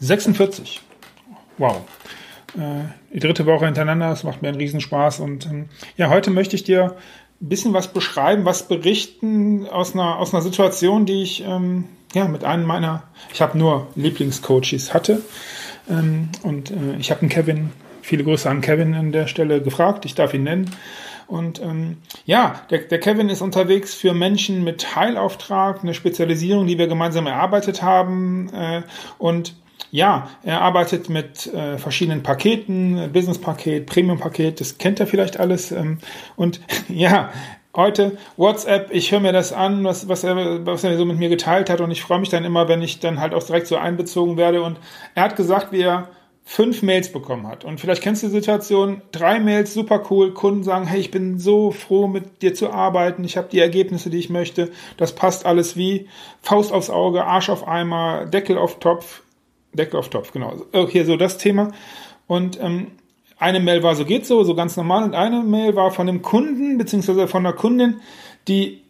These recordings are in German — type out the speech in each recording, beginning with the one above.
46. Wow. Äh, die dritte Woche hintereinander, es macht mir einen Riesenspaß. Und ähm, ja, heute möchte ich dir ein bisschen was beschreiben, was berichten aus einer, aus einer Situation, die ich ähm, ja, mit einem meiner, ich habe nur Lieblingscoaches hatte. Ähm, und äh, ich habe einen Kevin, viele Grüße an Kevin an der Stelle gefragt, ich darf ihn nennen. Und ähm, ja, der, der Kevin ist unterwegs für Menschen mit Heilauftrag, eine Spezialisierung, die wir gemeinsam erarbeitet haben. Äh, und ja, er arbeitet mit äh, verschiedenen Paketen, Business-Paket, Premium-Paket, das kennt er vielleicht alles. Ähm, und ja, heute WhatsApp, ich höre mir das an, was, was, er, was er so mit mir geteilt hat und ich freue mich dann immer, wenn ich dann halt auch direkt so einbezogen werde. Und er hat gesagt, wie er fünf Mails bekommen hat. Und vielleicht kennst du die Situation, drei Mails, super cool, Kunden sagen, hey, ich bin so froh, mit dir zu arbeiten, ich habe die Ergebnisse, die ich möchte, das passt alles wie Faust aufs Auge, Arsch auf Eimer, Deckel auf Topf, Deckel auf Topf, genau. Hier so das Thema. Und ähm, eine Mail war so geht so, so ganz normal, und eine Mail war von einem Kunden, beziehungsweise von einer Kundin, die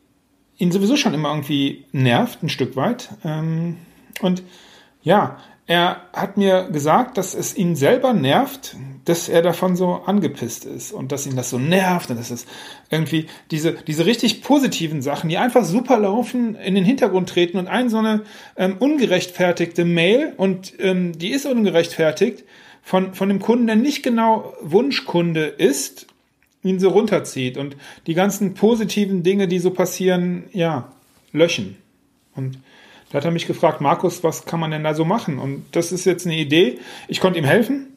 ihn sowieso schon immer irgendwie nervt, ein Stück weit. Ähm, und ja, er hat mir gesagt, dass es ihn selber nervt, dass er davon so angepisst ist und dass ihn das so nervt und dass es irgendwie diese, diese richtig positiven Sachen, die einfach super laufen, in den Hintergrund treten und ein so eine ähm, ungerechtfertigte Mail und ähm, die ist ungerechtfertigt von, von dem Kunden, der nicht genau Wunschkunde ist, ihn so runterzieht und die ganzen positiven Dinge, die so passieren, ja, löschen. Und da hat er mich gefragt, Markus, was kann man denn da so machen? Und das ist jetzt eine Idee. Ich konnte ihm helfen.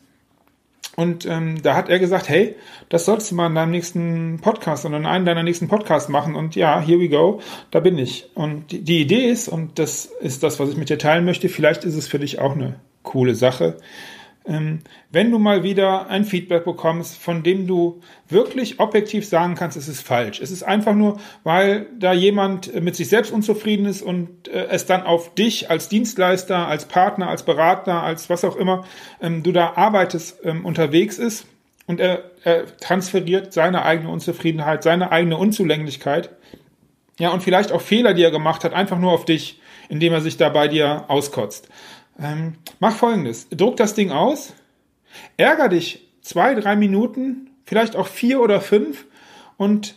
Und ähm, da hat er gesagt, hey, das solltest du mal in deinem nächsten Podcast oder in einem deiner nächsten Podcasts machen. Und ja, here we go, da bin ich. Und die, die Idee ist, und das ist das, was ich mit dir teilen möchte, vielleicht ist es für dich auch eine coole Sache, wenn du mal wieder ein Feedback bekommst, von dem du wirklich objektiv sagen kannst, es ist falsch. Es ist einfach nur, weil da jemand mit sich selbst unzufrieden ist und äh, es dann auf dich als Dienstleister, als Partner, als Berater, als was auch immer ähm, du da arbeitest, ähm, unterwegs ist und er, er transferiert seine eigene Unzufriedenheit, seine eigene Unzulänglichkeit, ja, und vielleicht auch Fehler, die er gemacht hat, einfach nur auf dich, indem er sich da bei dir auskotzt. Ähm, mach folgendes. Druck das Ding aus, ärger dich zwei, drei Minuten, vielleicht auch vier oder fünf und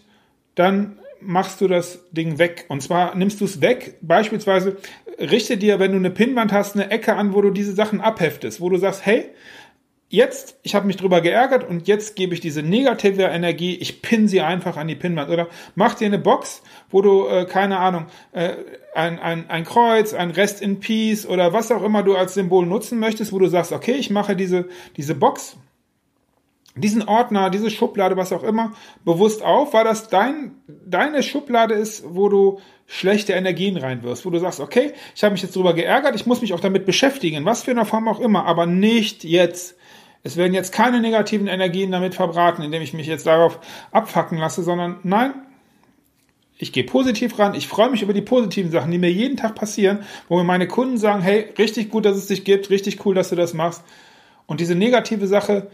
dann machst du das Ding weg. Und zwar nimmst du es weg, beispielsweise richte dir, wenn du eine Pinnwand hast, eine Ecke an, wo du diese Sachen abheftest, wo du sagst, hey, jetzt, ich habe mich drüber geärgert und jetzt gebe ich diese negative Energie, ich pin sie einfach an die Pinnwand. Oder mach dir eine Box, wo du, äh, keine Ahnung, äh, ein, ein, ein Kreuz, ein Rest in Peace oder was auch immer du als Symbol nutzen möchtest, wo du sagst, okay, ich mache diese, diese Box, diesen Ordner, diese Schublade, was auch immer, bewusst auf, weil das dein, deine Schublade ist, wo du schlechte Energien reinwirfst, wo du sagst, okay, ich habe mich jetzt drüber geärgert, ich muss mich auch damit beschäftigen, was für eine Form auch immer, aber nicht jetzt es werden jetzt keine negativen Energien damit verbraten, indem ich mich jetzt darauf abfacken lasse, sondern nein, ich gehe positiv ran, ich freue mich über die positiven Sachen, die mir jeden Tag passieren, wo mir meine Kunden sagen, hey, richtig gut, dass es dich gibt, richtig cool, dass du das machst. Und diese negative Sache,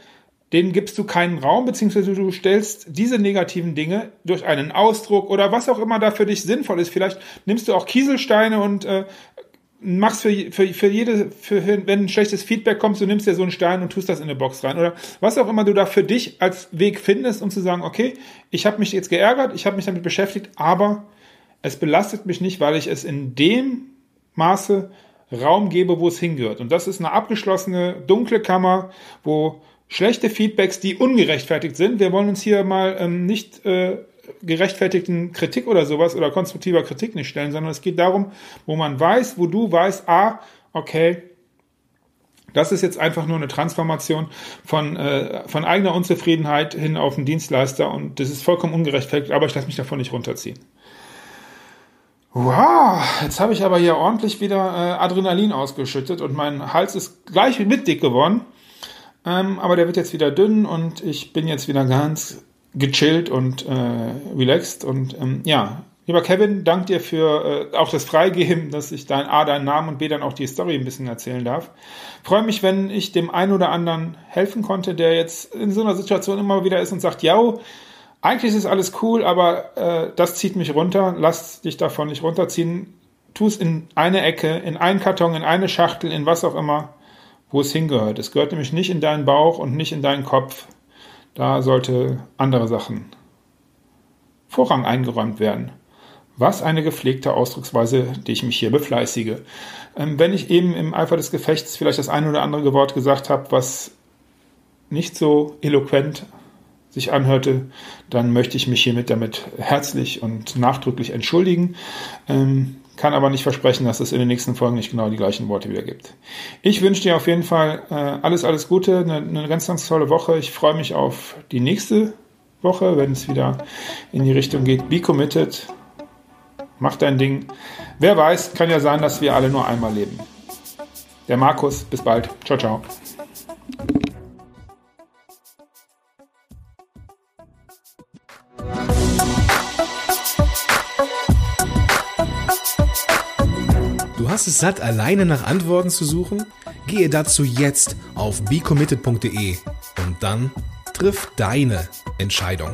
denen gibst du keinen Raum, beziehungsweise du stellst diese negativen Dinge durch einen Ausdruck oder was auch immer da für dich sinnvoll ist. Vielleicht nimmst du auch Kieselsteine und äh, machst für, für, für jede, für, wenn ein schlechtes Feedback kommt, du nimmst dir so einen Stein und tust das in eine Box rein. Oder was auch immer du da für dich als Weg findest, um zu sagen, okay, ich habe mich jetzt geärgert, ich habe mich damit beschäftigt, aber es belastet mich nicht, weil ich es in dem Maße Raum gebe, wo es hingehört. Und das ist eine abgeschlossene, dunkle Kammer, wo schlechte Feedbacks, die ungerechtfertigt sind, wir wollen uns hier mal ähm, nicht äh, gerechtfertigten Kritik oder sowas oder konstruktiver Kritik nicht stellen, sondern es geht darum, wo man weiß, wo du weißt, ah, okay, das ist jetzt einfach nur eine Transformation von, äh, von eigener Unzufriedenheit hin auf den Dienstleister und das ist vollkommen ungerechtfertigt, aber ich lasse mich davon nicht runterziehen. Wow, jetzt habe ich aber hier ordentlich wieder äh, Adrenalin ausgeschüttet und mein Hals ist gleich mit dick geworden. Ähm, aber der wird jetzt wieder dünn und ich bin jetzt wieder ganz gechillt und äh, relaxed. Und ähm, ja, lieber Kevin, dank dir für äh, auch das Freigeben, dass ich dein A, deinen Namen und B dann auch die Story ein bisschen erzählen darf. Freue mich, wenn ich dem einen oder anderen helfen konnte, der jetzt in so einer Situation immer wieder ist und sagt, ja, eigentlich ist alles cool, aber äh, das zieht mich runter. Lass dich davon nicht runterziehen. Tu es in eine Ecke, in einen Karton, in eine Schachtel, in was auch immer, wo es hingehört. Es gehört nämlich nicht in deinen Bauch und nicht in deinen Kopf. Da sollte andere Sachen Vorrang eingeräumt werden. Was eine gepflegte Ausdrucksweise, die ich mich hier befleißige. Ähm, wenn ich eben im Eifer des Gefechts vielleicht das eine oder andere Wort gesagt habe, was nicht so eloquent sich anhörte, dann möchte ich mich hiermit damit herzlich und nachdrücklich entschuldigen. Ähm, kann aber nicht versprechen, dass es in den nächsten Folgen nicht genau die gleichen Worte wieder gibt. Ich wünsche dir auf jeden Fall äh, alles, alles Gute, eine, eine ganz, ganz tolle Woche. Ich freue mich auf die nächste Woche, wenn es wieder in die Richtung geht. Be committed, mach dein Ding. Wer weiß, kann ja sein, dass wir alle nur einmal leben. Der Markus, bis bald. Ciao, ciao. hast es satt, alleine nach Antworten zu suchen? Gehe dazu jetzt auf becommitted.de und dann triff deine Entscheidung.